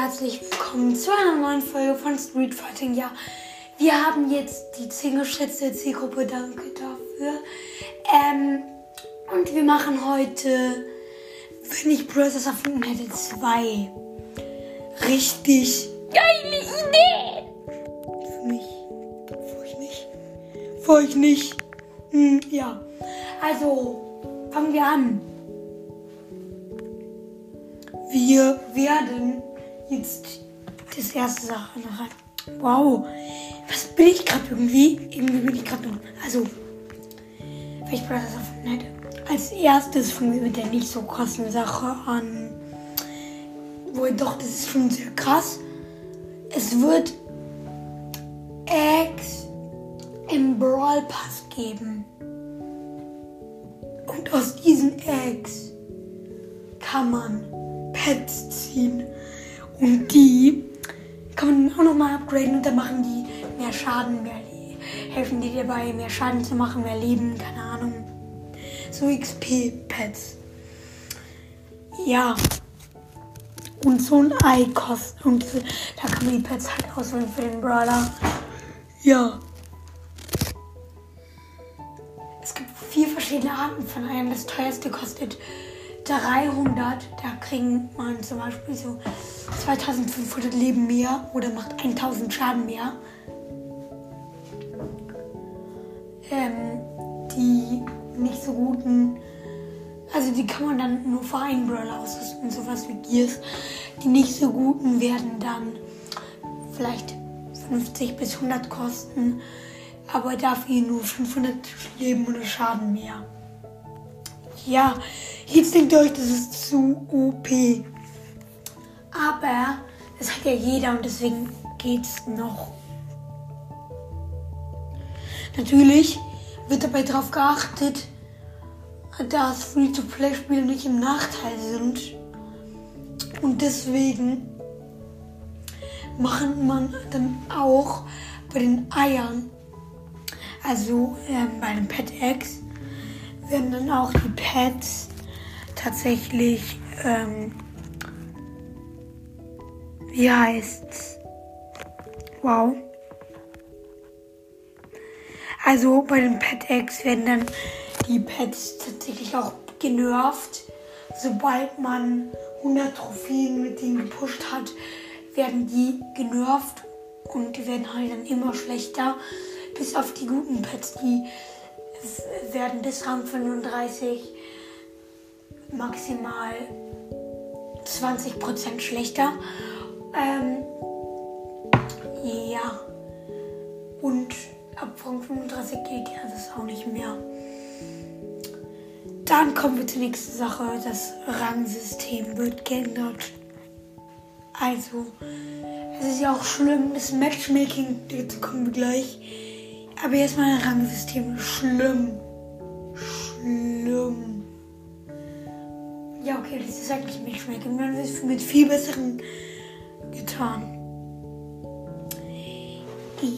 herzlich willkommen zu einer neuen Folge von Street Fighting. Ja, wir haben jetzt die 10 geschätzte Zielgruppe, danke dafür. Ähm, und wir machen heute, wenn ich Brothers erfunden hätte, zwei richtig geile Ideen. Für mich. Für euch nicht. Für euch nicht. Hm, ja. Also, fangen wir an. Wir werden jetzt das erste Sache nachher. Wow, was bin ich gerade irgendwie? Irgendwie bin ich gerade noch. Also, wenn ich Brothers erfunden hätte. Als erstes fangen wir mit der nicht so krassen Sache an. Wohl doch, das ist schon sehr krass. Es wird Eggs im Brawl Pass geben. Und aus diesen Eggs kann man Pets ziehen. Und die kann man auch nochmal upgraden und dann machen die mehr Schaden, mehr helfen die dabei, mehr Schaden zu machen, mehr Leben, keine Ahnung. So XP-Pets. Ja. Und so ein Ei kostet. Und da kann man die Pets halt auswählen für den Brawler. Ja. Es gibt vier verschiedene Arten von Eiern. Das teuerste kostet 300, da kriegen man zum Beispiel so 2500 Leben mehr oder macht 1000 Schaden mehr. Ähm, die nicht so guten, also die kann man dann nur für einen Brawler ausrüsten, sowas wie Gears. Die nicht so guten werden dann vielleicht 50 bis 100 kosten, aber dafür nur 500 Leben oder Schaden mehr. Ja, jetzt denkt ihr euch, das ist zu OP. Aber das hat ja jeder und deswegen geht's noch. Natürlich wird dabei darauf geachtet, dass Free-to-Play-Spiele nicht im Nachteil sind. Und deswegen macht man dann auch bei den Eiern, also ähm, bei den Pet Eggs, werden dann auch die Pads tatsächlich, ähm, wie heißt's? Wow. Also bei den Pet Eggs werden dann die Pads tatsächlich auch genervt. Sobald man 100 Trophäen mit denen gepusht hat, werden die genervt und die werden halt dann immer schlechter. Bis auf die guten Pads, die werden bis Rang 35 maximal 20% schlechter. Ähm, ja. Und ab Rang 35 geht ja das auch nicht mehr. Dann kommen wir zur nächsten Sache. Das Rangsystem wird geändert. Also, es ist ja auch schlimm, das Matchmaking, dazu kommen wir gleich. Aber erstmal ein Rangsystem. Schlimm. Schlimm. Ja, okay, das ist eigentlich schmecken. Man es mit viel besseren getan.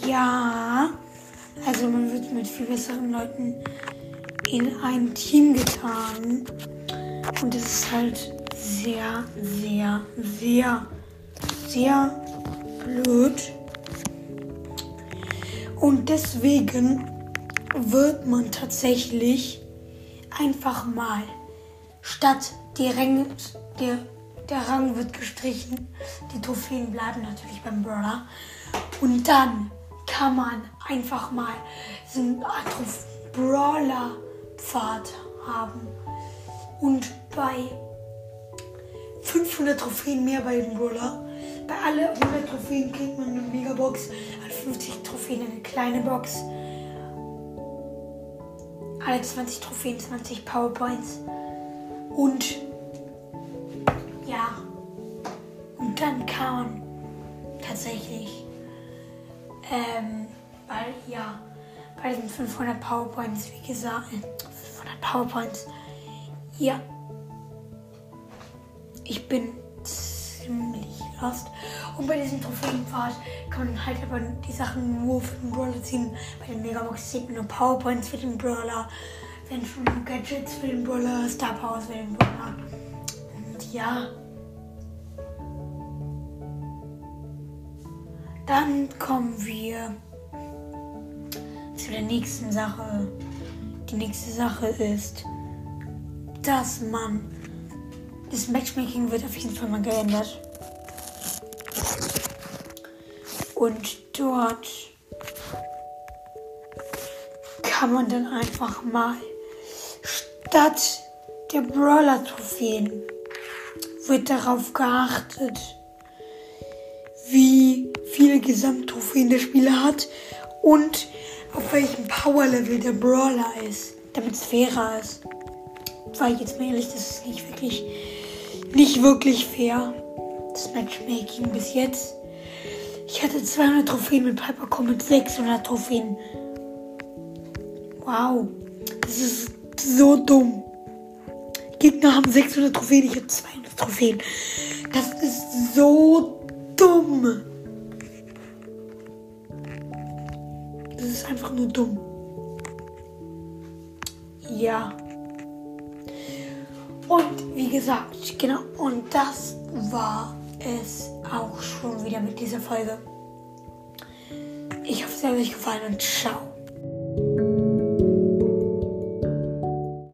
Ja, also man wird mit viel besseren Leuten in ein Team getan. Und das ist halt sehr, sehr, sehr, sehr blöd. Und deswegen wird man tatsächlich einfach mal statt Ränge, der, der Rang wird gestrichen, die Trophäen bleiben natürlich beim Brawler. Und dann kann man einfach mal so einen Brawler-Pfad haben. Und bei 500 Trophäen mehr bei dem Brawler, bei alle 100 Trophäen kriegt man eine Megabox 50 Trophäen eine kleine Box. Alle 20 Trophäen, 20 Powerpoints. Und ja, bei diesen 500 Powerpoints, wie gesagt, 500 Powerpoints, ja, ich bin ziemlich lost. Und bei diesem Trophäenpfad kann man halt aber die Sachen nur für den Brawler ziehen. Bei den Megabox zieht man nur Powerpoints für den Brawler, wenn schon Gadgets für den Brawler, Star Powers für den Brawler. Und ja. Dann kommen wir zu der nächsten Sache. Die nächste Sache ist, dass man das Matchmaking wird auf jeden Fall mal geändert. Und dort kann man dann einfach mal statt der Brawler-Trophäen wird darauf geachtet, wie viele Gesamttrophäen der Spieler hat und auf welchem Power-Level der Brawler ist, damit es fairer ist. Weil jetzt mal ehrlich, das ist nicht wirklich, nicht wirklich fair. Das Matchmaking bis jetzt. Ich hatte 200 Trophäen mit Piper mit 600 Trophäen. Wow, das ist so dumm. Gegner haben 600 Trophäen, ich habe 200 Trophäen. Das ist so dumm. Das ist einfach nur dumm. Ja. Und wie gesagt, genau, und das war es auch schon wieder mit dieser Folge. Ich hoffe, es hat euch gefallen und ciao.